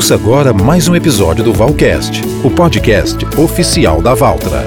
Ouça agora mais um episódio do Valcast, o podcast oficial da Valtra.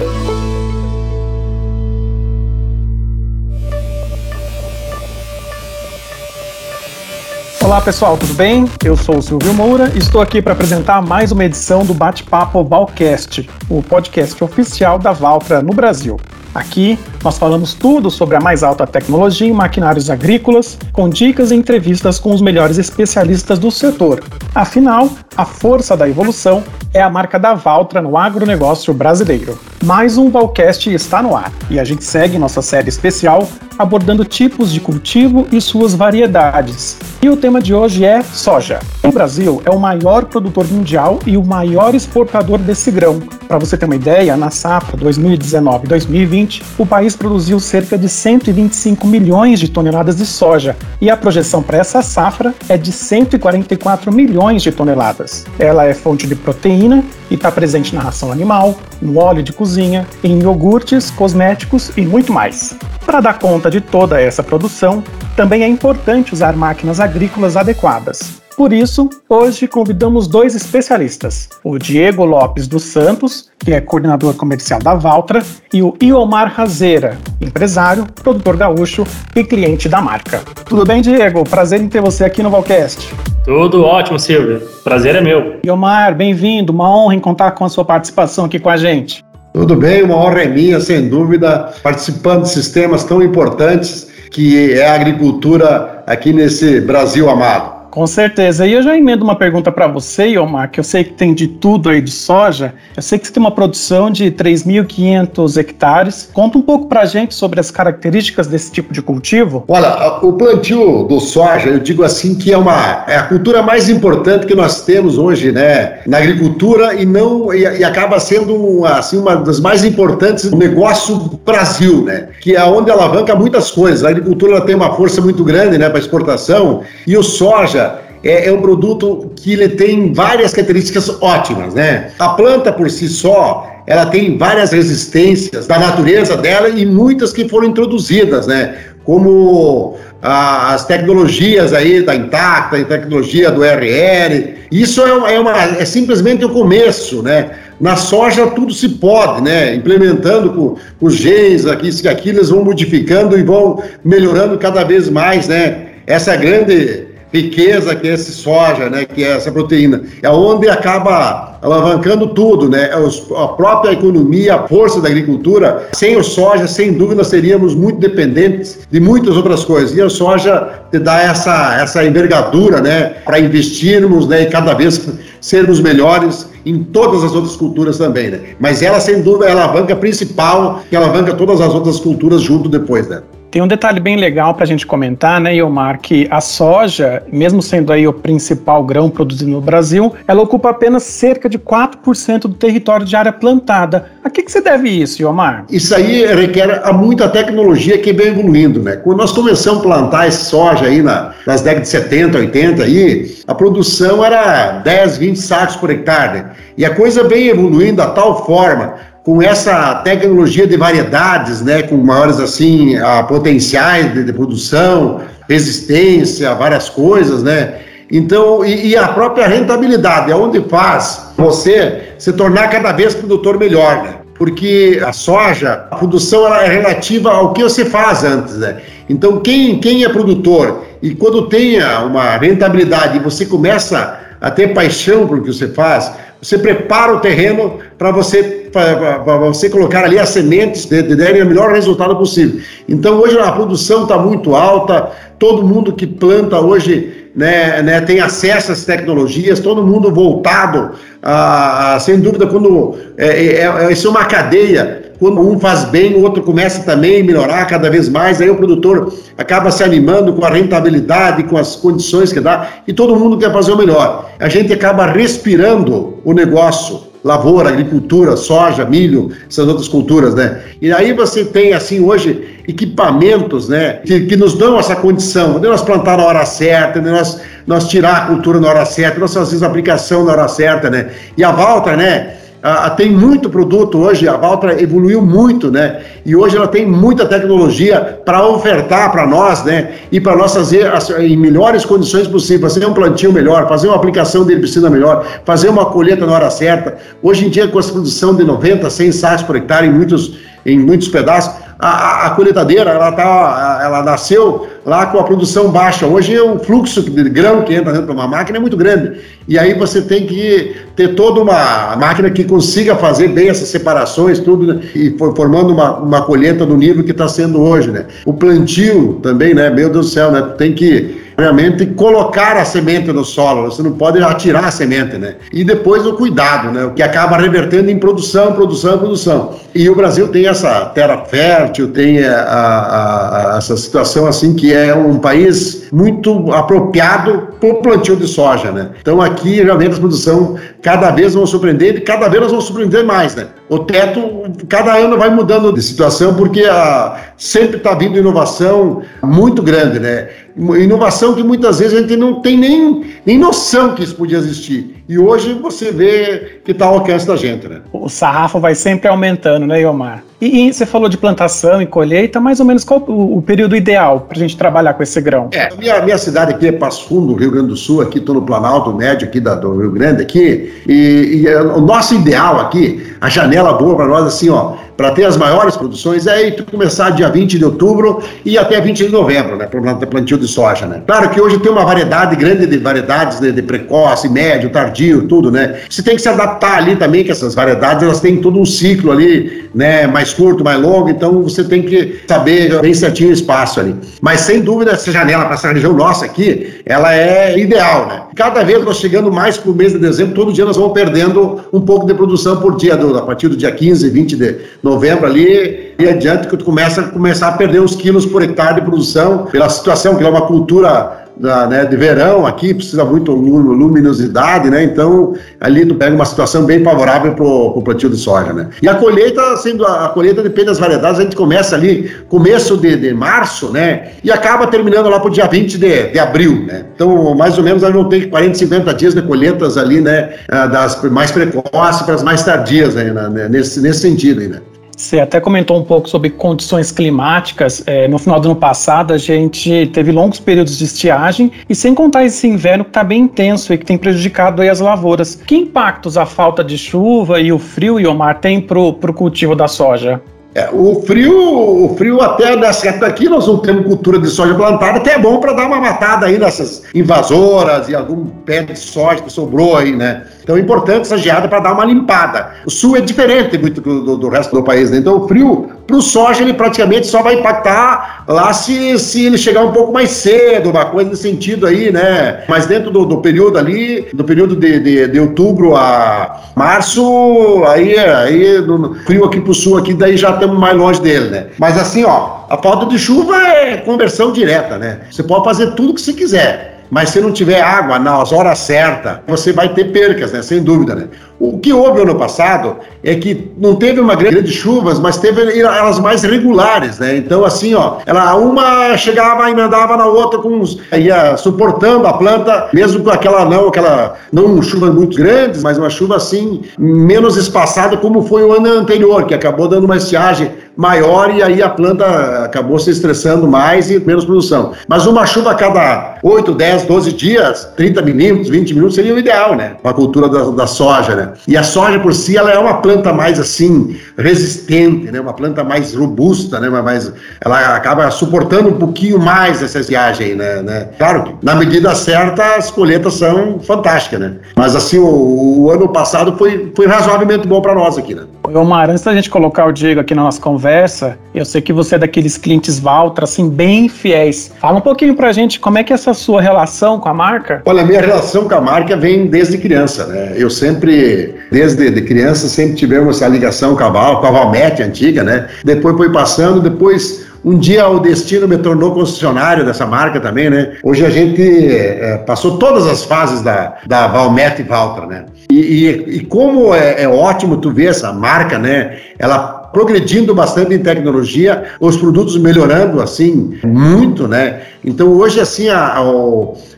Olá pessoal, tudo bem? Eu sou o Silvio Moura e estou aqui para apresentar mais uma edição do Bate-Papo Valcast, o podcast oficial da Valtra no Brasil. Aqui nós falamos tudo sobre a mais alta tecnologia em maquinários agrícolas, com dicas e entrevistas com os melhores especialistas do setor. Afinal, a força da evolução é a marca da Valtra no agronegócio brasileiro. Mais um Valcast está no ar e a gente segue nossa série especial abordando tipos de cultivo e suas variedades. E o tema de hoje é soja. O Brasil é o maior produtor mundial e o maior exportador desse grão. Para você ter uma ideia, na safra 2019-2020, o país produziu cerca de 125 milhões de toneladas de soja e a projeção para essa safra é de 144 milhões de toneladas. Ela é fonte de proteína e está presente na ração animal, no óleo de cozinha, em iogurtes, cosméticos e muito mais. Para dar conta de toda essa produção, também é importante usar máquinas agrícolas adequadas. Por isso, hoje convidamos dois especialistas, o Diego Lopes dos Santos, que é coordenador comercial da Valtra, e o Iomar Razeira, empresário, produtor gaúcho e cliente da marca. Tudo bem, Diego? Prazer em ter você aqui no Valcast. Tudo ótimo, Silvio. Prazer é meu. Iomar, bem-vindo. Uma honra em contar com a sua participação aqui com a gente. Tudo bem, uma honra é minha, sem dúvida, participando de sistemas tão importantes que é a agricultura aqui nesse Brasil amado. Com certeza. E eu já emendo uma pergunta para você, Omar, que eu sei que tem de tudo aí de soja. Eu sei que você tem uma produção de 3.500 hectares. Conta um pouco para a gente sobre as características desse tipo de cultivo. Olha, o plantio do soja, eu digo assim que é uma é a cultura mais importante que nós temos hoje, né, na agricultura e não e, e acaba sendo assim uma das mais importantes do negócio Brasil, né, que é onde alavanca muitas coisas. A agricultura tem uma força muito grande, né, para exportação e o soja é, é, um produto que ele tem várias características ótimas, né? A planta por si só, ela tem várias resistências da natureza dela e muitas que foram introduzidas, né? Como as tecnologias aí da Intacta, a tecnologia do RR. Isso é, uma, é, uma, é simplesmente o começo, né? Na soja tudo se pode, né? Implementando com os genes aqui, isso e aquilo, eles vão modificando e vão melhorando cada vez mais, né? Essa grande riqueza que é esse soja, né, que é essa proteína, é onde acaba alavancando tudo, né, é a própria economia, a força da agricultura. Sem o soja, sem dúvida, seríamos muito dependentes de muitas outras coisas. E a soja te dá essa, essa envergadura, né, para investirmos, né, e cada vez sermos melhores em todas as outras culturas também, né. Mas ela, sem dúvida, é a alavanca principal que alavanca todas as outras culturas junto depois, né. Tem um detalhe bem legal para a gente comentar, né, Iomar, que a soja, mesmo sendo aí o principal grão produzido no Brasil, ela ocupa apenas cerca de 4% do território de área plantada. A que, que se deve isso, Iomar? Isso aí requer muita tecnologia que vem evoluindo, né? Quando nós começamos a plantar esse soja aí na, nas décadas de 70, 80 aí, a produção era 10, 20 sacos por hectare. Né? E a coisa vem evoluindo a tal forma com essa tecnologia de variedades, né, com maiores assim a potenciais de, de produção, resistência, várias coisas, né? Então, e, e, a própria rentabilidade, é onde faz você se tornar cada vez produtor melhor, né? Porque a soja, a produção ela é relativa ao que você faz antes, né? Então, quem, quem é produtor e quando tenha uma rentabilidade você começa a ter paixão por o que você faz, você prepara o terreno para você para você colocar ali as sementes de, de derem o melhor resultado possível. Então hoje a produção está muito alta, todo mundo que planta hoje né, né, tem acesso às tecnologias, todo mundo voltado, a, a sem dúvida, quando é, é, é, isso é uma cadeia, quando um faz bem, o outro começa também a melhorar cada vez mais, aí o produtor acaba se animando com a rentabilidade, com as condições que dá, e todo mundo quer fazer o melhor. A gente acaba respirando o negócio lavoura, agricultura, soja, milho, essas outras culturas, né? E aí você tem, assim, hoje, equipamentos, né, que, que nos dão essa condição de nós plantar na hora certa, de nós, nós tirar a cultura na hora certa, nós fazer a aplicação na hora certa, né? E a Valtra, né, ah, tem muito produto hoje, a Valtra evoluiu muito, né? E hoje ela tem muita tecnologia para ofertar para nós, né? E para nós fazer as, em melhores condições possíveis, fazer um plantio melhor, fazer uma aplicação de herbicida melhor, fazer uma colheita na hora certa. Hoje em dia, com a produção de 90, 100 sacos por hectare em muitos, em muitos pedaços, a, a, colheitadeira, ela, tá, ela nasceu lá com a produção baixa. Hoje o fluxo de grão que entra dentro de uma máquina é muito grande. E aí você tem que ter toda uma máquina que consiga fazer bem essas separações, tudo, né? e formando uma, uma colheita no nível que está sendo hoje, né? O plantio também, né? Meu Deus do céu, né? Tem que realmente colocar a semente no solo, você não pode atirar a semente, né? E depois o cuidado, né? O que acaba revertendo em produção, produção, produção. E o Brasil tem essa terra fértil, tem a, a, a, essa situação assim que é um país muito apropriado o plantio de soja, né? Então aqui realmente a produção cada vez vão surpreender e cada vez vamos surpreender mais, né? O teto cada ano vai mudando de situação porque a, sempre está vindo inovação muito grande, né? Inovação que muitas vezes a gente não tem nem, nem noção que isso podia existir. E hoje você vê que está ao alcance da gente, né? O sarrafo vai sempre aumentando, né, Iomar? E, e você falou de plantação e colheita, mais ou menos qual o, o período ideal para a gente trabalhar com esse grão? É, minha, minha cidade aqui é Passo Fundo, Rio Grande do Sul, aqui estou no Planalto Médio aqui da, do Rio Grande aqui, e, e é, o nosso ideal aqui, a janela boa para nós, assim, ó, para ter as maiores produções é tu começar dia 20 de outubro e até 20 de novembro, né, para plantio de soja, né? Claro que hoje tem uma variedade grande de variedades de, de, precoce, médio, tardio, tudo, né? Você tem que se adaptar ali também que essas variedades, elas têm todo um ciclo ali, né, mais curto, mais longo, então você tem que saber bem certinho o espaço ali. Mas sem dúvida essa janela para essa região nossa aqui, ela é ideal, né? Cada vez nós chegando mais para o mês de dezembro, todo dia nós vamos perdendo um pouco de produção por dia, a partir do dia 15, 20 de novembro ali e adiante que tu começa, começar a perder uns quilos por hectare de produção pela situação, que é uma cultura da, né, de verão aqui, precisa muito luminosidade, né? Então, ali tu pega uma situação bem favorável para o plantio de soja, né? E a colheita, sendo a, a, colheita depende das variedades, a gente começa ali começo de, de março, né? E acaba terminando lá para o dia 20 de, de abril, né? Então, mais ou menos, a gente não tem 40, 50 dias de colheitas ali, né? Ah, das mais precoces para as mais tardias, né? Nesse, nesse sentido aí, né? Você até comentou um pouco sobre condições climáticas. É, no final do ano passado, a gente teve longos períodos de estiagem e sem contar esse inverno que está bem intenso e que tem prejudicado as lavouras. Que impactos a falta de chuva e o frio, Iomar, tem para o cultivo da soja? É, o frio, o frio até nessa época aqui, nós não temos cultura de soja plantada, até é bom para dar uma matada aí nessas invasoras e algum pé de soja que sobrou aí, né? Então é importante essa geada para dar uma limpada. O sul é diferente muito do, do, resto do país, né? Então o frio, para o soja, ele praticamente só vai impactar lá se, se ele chegar um pouco mais cedo, uma coisa nesse sentido aí, né? Mas dentro do, do período ali, do período de, de, de, outubro a março, aí, aí no frio aqui para o sul, aqui daí já estamos mais longe dele, né? Mas assim, ó, a falta de chuva é conversão direta, né? Você pode fazer tudo que você quiser. Mas se não tiver água nas horas certas, você vai ter percas, né? Sem dúvida, né? O que houve ano passado é que não teve uma grande chuvas, mas teve elas mais regulares, né? Então, assim, ó, ela uma chegava e emendava na outra com uns, ia suportando a planta, mesmo com aquela não, aquela não chuvas muito grandes, mas uma chuva assim menos espaçada, como foi o ano anterior, que acabou dando uma estiagem maior e aí a planta acabou se estressando mais e menos produção. Mas uma chuva a cada 8, 10, 12 dias, 30 minutos, 20 minutos seria o ideal, né? Para a cultura da, da soja, né? E a soja por si, ela é uma planta mais assim, resistente, né? Uma planta mais robusta, né? Mais, ela acaba suportando um pouquinho mais essa viagem, né? né? Claro que na medida certa as colheitas são fantásticas, né? Mas assim, o, o ano passado foi, foi razoavelmente bom para nós aqui, né? Omar, antes da gente colocar o Diego aqui na nossa conversa, eu sei que você é daqueles clientes Valtra, assim, bem fiéis. Fala um pouquinho pra gente como é que é essa sua relação com a marca? Olha, a minha relação com a marca vem desde criança, né? Eu sempre, desde de criança, sempre tivemos essa ligação com a Val, com a Valmet antiga, né? Depois foi passando, depois um dia o destino me tornou concessionário dessa marca também, né? Hoje a gente é, passou todas as fases da, da Valmet e Valtra, né? E, e, e como é, é, ótimo tu ver essa marca, né? Ela progredindo bastante em tecnologia, os produtos melhorando assim muito, né? Então hoje assim a, a,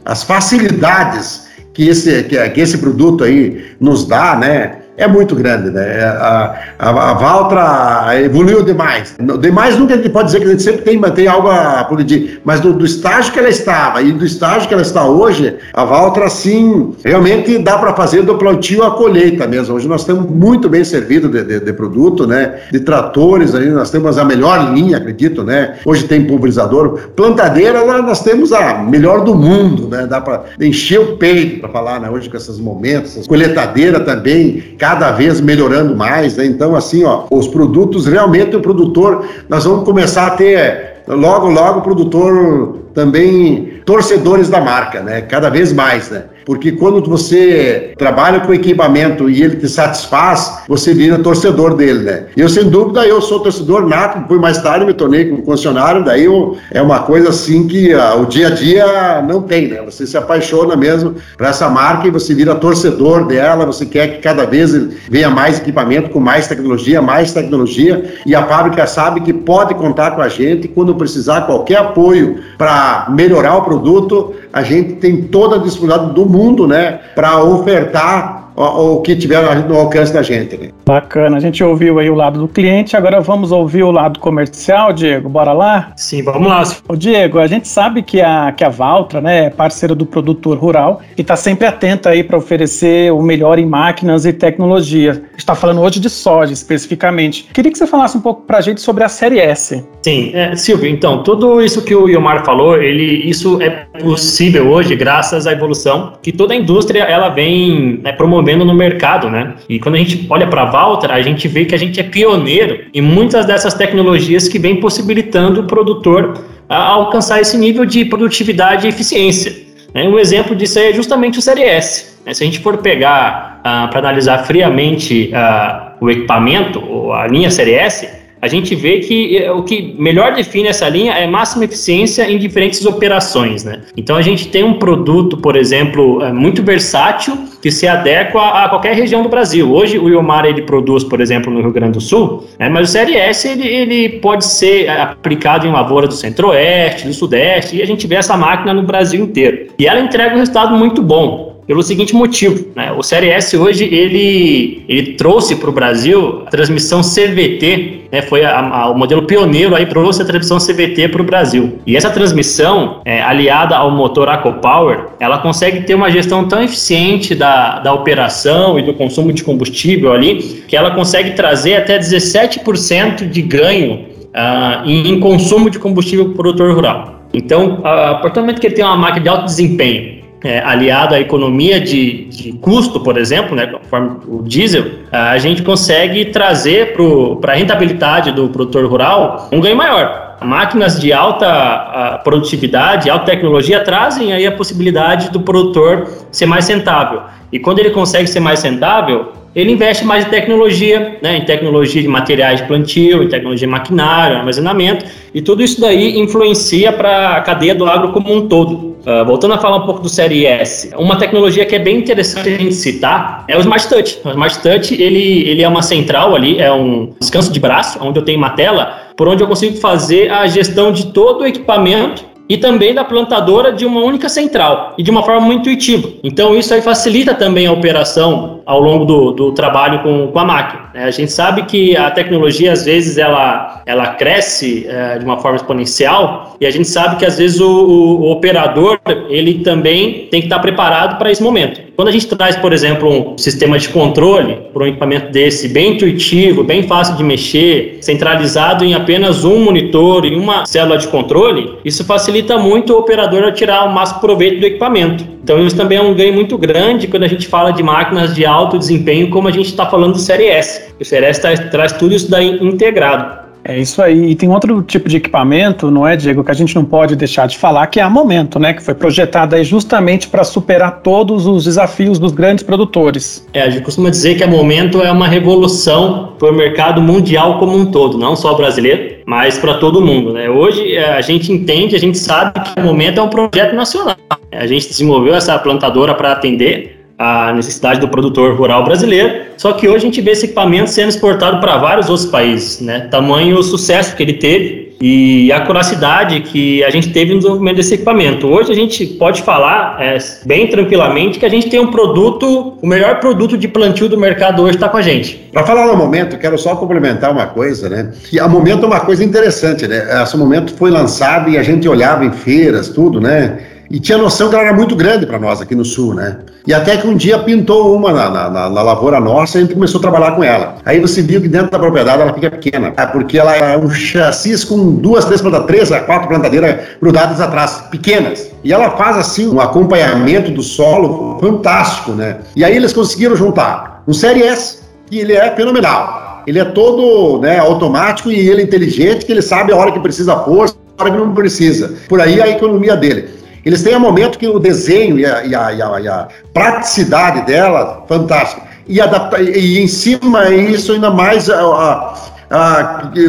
as facilidades que esse, que, que esse produto aí nos dá, né? É muito grande, né? A, a, a Valtra evoluiu demais. Demais nunca a gente pode dizer que a gente sempre tem, tem algo a progredir, mas do, do, estágio que ela estava e do estágio que ela está hoje, a Valtra, sim, realmente dá para fazer do plantio à colheita mesmo. Hoje nós estamos muito bem servidos de, de, de, produto, né? De tratores aí, nós temos a melhor linha, acredito, né? Hoje tem pulverizador. Plantadeira, nós temos a melhor do mundo, né? Dá para encher o peito para falar, né? Hoje com esses momentos. Coletadeira também, cada vez melhorando mais, né? Então, assim, ó, os produtos, realmente o produtor, nós vamos começar a ter logo, logo o produtor também torcedores da marca, né? Cada vez mais, né? Porque quando você trabalha com equipamento e ele te satisfaz, você vira torcedor dele, né? Eu, sem dúvida, eu sou torcedor nato, depois mais tarde me tornei concessionário, daí eu, é uma coisa assim que uh, o dia a dia não tem, né? Você se apaixona mesmo por essa marca e você vira torcedor dela, você quer que cada vez venha mais equipamento, com mais tecnologia, mais tecnologia, e a fábrica sabe que pode contar com a gente quando precisar qualquer apoio para melhorar o produto, a gente tem toda a disponibilidade do mundo, né, para ofertar o, que tiver no alcance da gente. Né? Bacana, a gente ouviu aí o lado do cliente, agora vamos ouvir o lado comercial, Diego, bora lá? Sim, vamos lá. Ô Diego, a gente sabe que a, que a Valtra né, é parceira do produtor rural e está sempre atenta aí para oferecer o melhor em máquinas e tecnologia. A gente está falando hoje de soja especificamente. Queria que você falasse um pouco para a gente sobre a Série S. Sim, é, Silvio, então, tudo isso que o Iomar falou, ele, isso é possível hoje graças à evolução que toda a indústria ela vem né, promovendo desenvolvendo no mercado, né? E quando a gente olha para a Valtra, a gente vê que a gente é pioneiro em muitas dessas tecnologias que vem possibilitando o produtor alcançar esse nível de produtividade e eficiência. Né? Um exemplo disso é justamente o Série S. Né? Se a gente for pegar uh, para analisar friamente uh, o equipamento, a linha Série S, a gente vê que eh, o que melhor define essa linha é máxima eficiência em diferentes operações, né? Então a gente tem um produto, por exemplo, eh, muito versátil que se adequa a qualquer região do Brasil. Hoje o Iomar ele produz, por exemplo, no Rio Grande do Sul, né? mas o CRS ele, ele pode ser eh, aplicado em lavoura do Centro-Oeste, do Sudeste, e a gente vê essa máquina no Brasil inteiro. E ela entrega um resultado muito bom pelo seguinte motivo, né? O Série S hoje ele, ele trouxe para o Brasil a transmissão CVT, né? Foi a, a, o modelo pioneiro aí trouxe a transmissão CVT para o Brasil. E essa transmissão, é, aliada ao motor AcoPower, ela consegue ter uma gestão tão eficiente da, da operação e do consumo de combustível ali, que ela consegue trazer até 17% de ganho uh, em, consumo de combustível para o produtor rural. Então, a partir do momento que ele tem uma máquina de alto desempenho é, aliado à economia de, de, custo, por exemplo, né, conforme o diesel, a gente consegue trazer para a rentabilidade do produtor rural um ganho maior. Máquinas de alta produtividade, alta tecnologia trazem aí a possibilidade do produtor ser mais rentável. E quando ele consegue ser mais rentável, ele investe mais em tecnologia, né, em tecnologia de materiais de plantio, em tecnologia de maquinário, armazenamento, e tudo isso daí influencia para a cadeia do agro como um todo. Uh, voltando a falar um pouco do Série S, uma tecnologia que é bem interessante a gente citar é o Smart Touch. O Smart Touch ele, ele é uma central ali, é um descanso de braço, onde eu tenho uma tela por onde eu consigo fazer a gestão de todo o equipamento e também da plantadora de uma única central e de uma forma muito intuitiva. Então isso aí facilita também a operação ao longo do, do trabalho com, com a máquina. Né? A gente sabe que a tecnologia às vezes ela, ela cresce é, de uma forma exponencial e a gente sabe que às vezes o, o, o operador ele também tem que estar preparado para esse momento. Quando a gente traz, por exemplo, um sistema de controle para um equipamento desse bem intuitivo, bem fácil de mexer, centralizado em apenas um monitor e uma célula de controle, isso facilita muito o operador a tirar o máximo proveito do equipamento. Então, isso também é um ganho muito grande quando a gente fala de máquinas de alto desempenho, como a gente está falando do Série S. O Série S traz, traz tudo isso daí integrado. É isso aí. E tem outro tipo de equipamento, não é, Diego, que a gente não pode deixar de falar, que é a Momento, né? Que foi projetada justamente para superar todos os desafios dos grandes produtores. É, a gente costuma dizer que a Momento é uma revolução para o mercado mundial como um todo, não só brasileiro, mas para todo mundo, né? Hoje é, a gente entende, a gente sabe que o Momento é um projeto nacional. A gente desenvolveu essa plantadora para atender a necessidade do produtor rural brasileiro. Só que hoje a gente vê esse equipamento sendo exportado para vários outros países, né? Tamanho o sucesso que ele teve e a curacidade que a gente teve no desenvolvimento desse equipamento. Hoje a gente pode falar é, bem tranquilamente que a gente tem um produto, o melhor produto de plantio do mercado hoje está com a gente. Para falar no momento, quero só complementar uma coisa, né? Que a momento é uma coisa interessante, né? Esse momento foi lançado e a gente olhava em feiras, tudo, né? E tinha noção que ela era muito grande para nós aqui no sul, né? E até que um dia pintou uma na, na, na, lavoura nossa e a gente começou a trabalhar com ela. Aí você viu que dentro da propriedade ela fica pequena, tá? porque ela é um chassi com duas, três plantadeiras, três a quatro plantadeiras grudadas atrás, pequenas. E ela faz assim um acompanhamento do solo fantástico, né? E aí eles conseguiram juntar um Série S, que ele é fenomenal. Ele é todo né, automático e ele é inteligente, que ele sabe a hora que precisa força, a hora que não precisa. Por aí a economia dele. Eles têm um momento que o desenho e a, e a, e a, e a praticidade dela, fantástica. E, adapta, e em cima isso ainda mais a,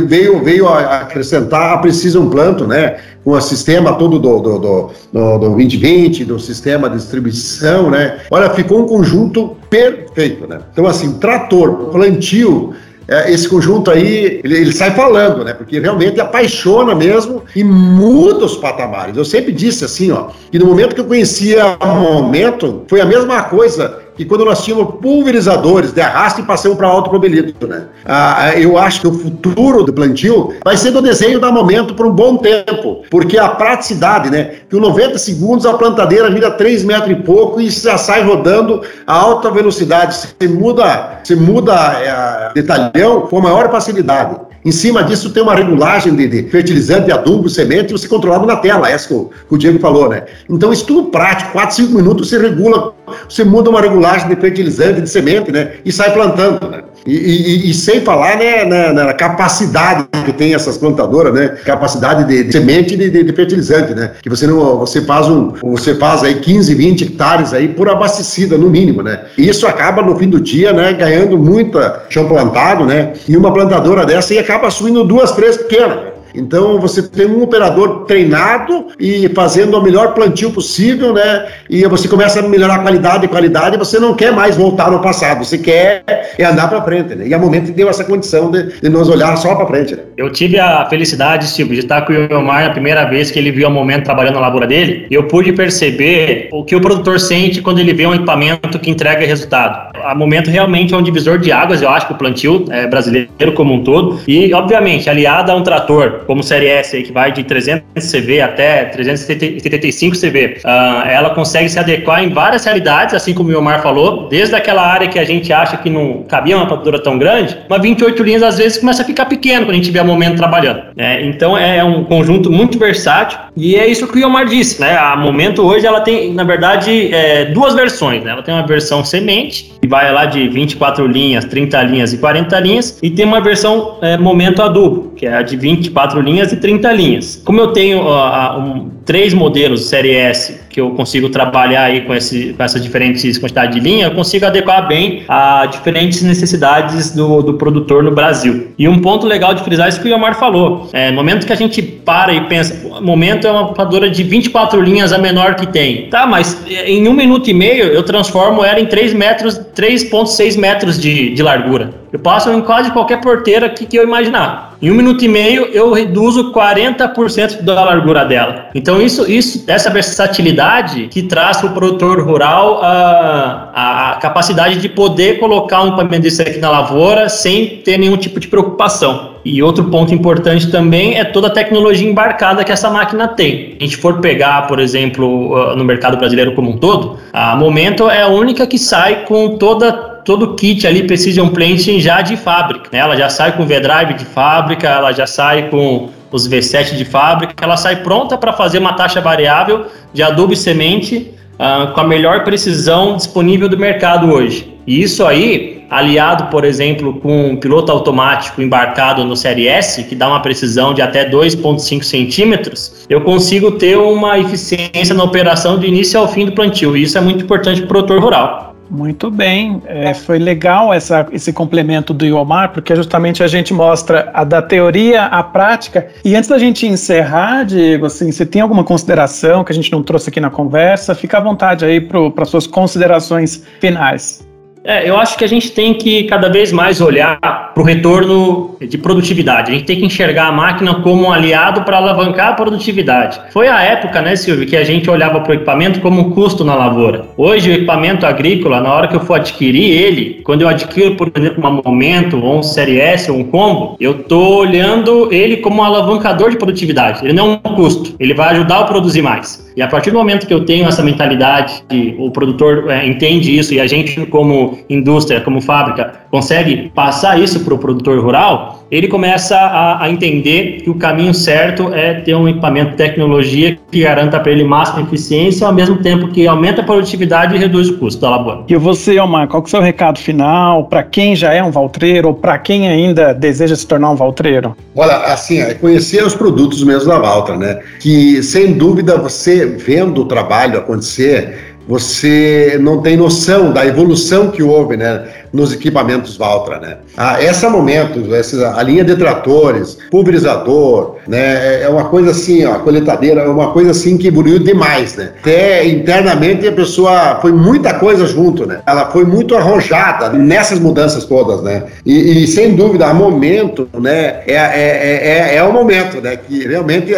veio, veio a acrescentar a Precision Planto, né? Com o sistema todo do, do, do, do, do 2020, do sistema de distribuição, né? Olha, ficou um conjunto perfeito, né? Então, assim, trator, plantio, é, esse conjunto aí, ele, ele, sai falando, né? Porque realmente apaixona mesmo e muda os patamares. Eu sempre disse assim, ó, que no momento que eu conhecia o momento, foi a mesma coisa que quando nós tínhamos pulverizadores de arrasto e passamos para automobilismo, né? Ah, eu acho que o futuro do plantio vai ser do desenho da momento por um bom tempo, porque a praticidade, né? Que em 90 segundos a plantadeira vira 3 metros e pouco e já sai rodando a alta velocidade. Você muda, você muda é, detalhão com maior facilidade. Em cima disso tem uma regulagem de, de fertilizante, adubo, semente, você controlado na tela, essa que o, que o Diego falou, né? Então, isso tudo prático, 4, 5 minutos você regula, você muda uma regulagem de fertilizante, de semente, né? E sai plantando, né? E, e, e, sem falar né, na, na, capacidade que tem essas plantadoras, né? Capacidade de, de semente e de, de, de, fertilizante, né? Que você não, você faz um, você faz aí 15, 20 hectares aí por abastecida no mínimo, né? E isso acaba no fim do dia, né? Ganhando muita chão plantado, né? E uma plantadora dessa aí acaba assumindo duas, três pequenas. Então você tem um operador treinado e fazendo o melhor plantio possível, né? E você começa a melhorar a qualidade e qualidade, você não quer mais voltar no passado, você quer é andar para frente, né? E a momento deu essa condição de, de nos olhar só para frente. Né? Eu tive a felicidade, Silvio, de estar com o Iomar a primeira vez que ele viu o momento trabalhando na lavoura dele, e eu pude perceber o que o produtor sente quando ele vê um equipamento que entrega resultado. A momento realmente é um divisor de águas, eu acho que o plantio é, brasileiro como um todo, e obviamente aliado a um trator como Série S, aí, que vai de 300 CV até 375 CV, uh, ela consegue se adequar em várias realidades, assim como o Miomar falou, desde aquela área que a gente acha que não cabia uma plantadora tão grande, uma 28 linhas às vezes começa a ficar pequeno quando a gente vê o momento trabalhando. Né? Então é um conjunto muito versátil e é isso que o Iomar disse, né? A momento hoje ela tem, na verdade, é, duas versões, né? Ela tem uma versão semente, que vai lá de 24 linhas, 30 linhas e 40 linhas, e tem uma versão é, momento adubo, que é a de 24 linhas e 30 linhas. Como eu tenho uh, um, três modelos série S que eu consigo trabalhar aí com, esse, com essas diferentes quantidades de linha, eu consigo adequar bem a diferentes necessidades do, do produtor no Brasil. E um ponto legal de frisar é isso que o Yomar falou. É, no momento que a gente para e pensa, momento é uma computadora de 24 linhas a menor que tem. Tá, mas em um minuto e meio eu transformo ela em 3 metros, 3,6 metros de, de largura. Eu passo em quase qualquer porteira que, que eu imaginar. Em um minuto e meio eu reduzo 40% da largura dela. Então isso, isso, essa versatilidade que traz para o produtor rural a, a capacidade de poder colocar um equipamento desse aqui na lavoura sem ter nenhum tipo de preocupação. E outro ponto importante também é toda a tecnologia embarcada que essa máquina tem. A gente for pegar, por exemplo, no mercado brasileiro como um todo, a Momento é a única que sai com toda todo kit ali Precision Planting já de fábrica. Né? Ela já sai com V-Drive de fábrica, ela já sai com os V7 de fábrica, ela sai pronta para fazer uma taxa variável de adubo e semente uh, com a melhor precisão disponível do mercado hoje. E isso aí, aliado, por exemplo, com um piloto automático embarcado no Série S, que dá uma precisão de até 2,5 centímetros, eu consigo ter uma eficiência na operação de início ao fim do plantio. E isso é muito importante para o produtor rural. Muito bem, é, foi legal essa, esse complemento do Iomar, porque justamente a gente mostra a da teoria à prática. E antes da gente encerrar, Diego, assim, se tem alguma consideração que a gente não trouxe aqui na conversa, fica à vontade aí para suas considerações finais. É, eu acho que a gente tem que cada vez mais olhar para o retorno de produtividade. A gente tem que enxergar a máquina como um aliado para alavancar a produtividade. Foi a época, né, Silvio, que a gente olhava para o equipamento como um custo na lavoura. Hoje, o equipamento agrícola, na hora que eu for adquirir ele, quando eu adquiro, por exemplo, um momento, ou um Série S, ou um combo, eu estou olhando ele como um alavancador de produtividade. Ele não é um custo, ele vai ajudar a produzir mais. E a partir do momento que eu tenho essa mentalidade, o produtor é, entende isso e a gente, como indústria, como fábrica, consegue passar isso para o produtor rural, ele começa a, a, entender que o caminho certo é ter um equipamento de tecnologia que garanta para ele máxima eficiência, ao mesmo tempo que aumenta a produtividade e reduz o custo da lavoura. E você, Omar, qual que é o seu recado final para quem já é um valtreiro ou para quem ainda deseja se tornar um valtreiro? Olha, assim, é conhecer os produtos mesmo da Valtra, né? Que, sem dúvida, você vendo o trabalho acontecer, você não tem noção da evolução que houve, né? Nos equipamentos Valtra, né? Ah, esse momento, essa, a linha de tratores, pulverizador, né? É, é uma coisa assim, ó, a coletadeira é uma coisa assim que evoluiu demais, né? Até internamente a pessoa foi muita coisa junto, né? Ela foi muito arrojada nessas mudanças todas, né? E, e sem dúvida, a momento, né? É, é, é, é, o momento, né? Que realmente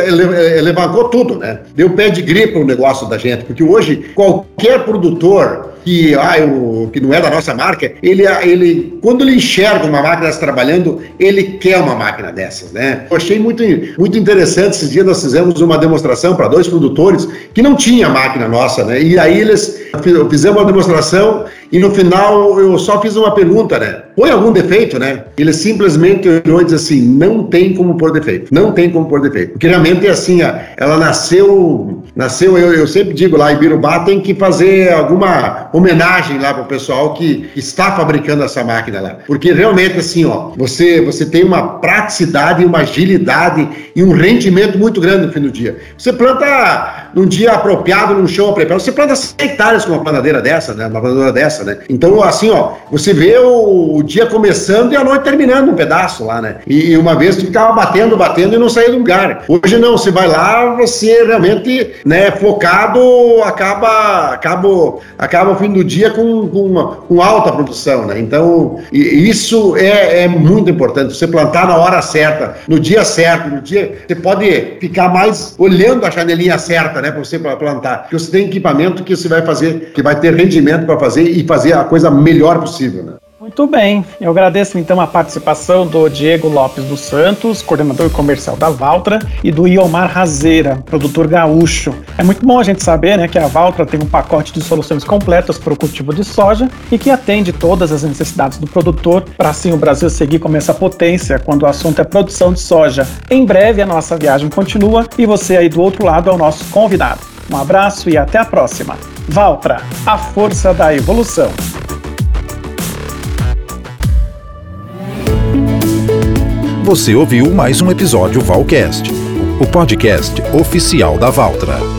levantou tudo, né? Deu pé de gripe o negócio da gente, porque hoje qualquer produtor que, ah, eu, que não é da nossa marca, ele, ele, quando ele enxerga uma máquina trabalhando, ele quer uma máquina dessas, né? Eu achei muito, muito interessante, esses dias nós fizemos uma demonstração para dois produtores que não tinha máquina nossa, né? E aí eles fizemos uma demonstração e no final eu só fiz uma pergunta, né? Põe algum defeito, né? Ele simplesmente olhou e disse assim: não tem como pôr defeito, não tem como pôr defeito. Porque realmente é assim, ela nasceu, nasceu, eu, eu sempre digo lá, em Birubá tem que fazer alguma homenagem lá para o pessoal que está fabricando essa máquina lá. Porque realmente assim, ó, você, você tem uma praticidade, uma agilidade e um rendimento muito grande no fim do dia. Você planta num dia apropriado, num chão apropriado, você planta 100 hectares com uma plantadeira dessa, né? Uma plantadeira dessa né? Então, assim, ó, você vê o, o dia começando e a noite terminando um pedaço lá, né? E uma vez tu ficava batendo, batendo e não saía do lugar. Hoje não, você vai lá, você realmente, né, focado, acaba, acaba, acaba fim do dia com, com, uma, com alta produção, né? Então, isso é, é muito importante, você plantar na hora certa, no dia certo, no dia, você pode ficar mais olhando a janelinha certa, né, para você plantar, porque você tem equipamento que você vai fazer, que vai ter rendimento para fazer e fazer a coisa melhor possível, né? Muito bem, eu agradeço então a participação do Diego Lopes dos Santos, coordenador comercial da Valtra, e do Iomar Razeira, produtor gaúcho. É muito bom a gente saber né, que a Valtra tem um pacote de soluções completas para o cultivo de soja e que atende todas as necessidades do produtor, para assim o Brasil seguir como essa potência quando o assunto é produção de soja. Em breve a nossa viagem continua e você aí do outro lado é o nosso convidado. Um abraço e até a próxima. Valtra, a força da evolução. Você ouviu mais um episódio Valcast, o podcast oficial da Valtra.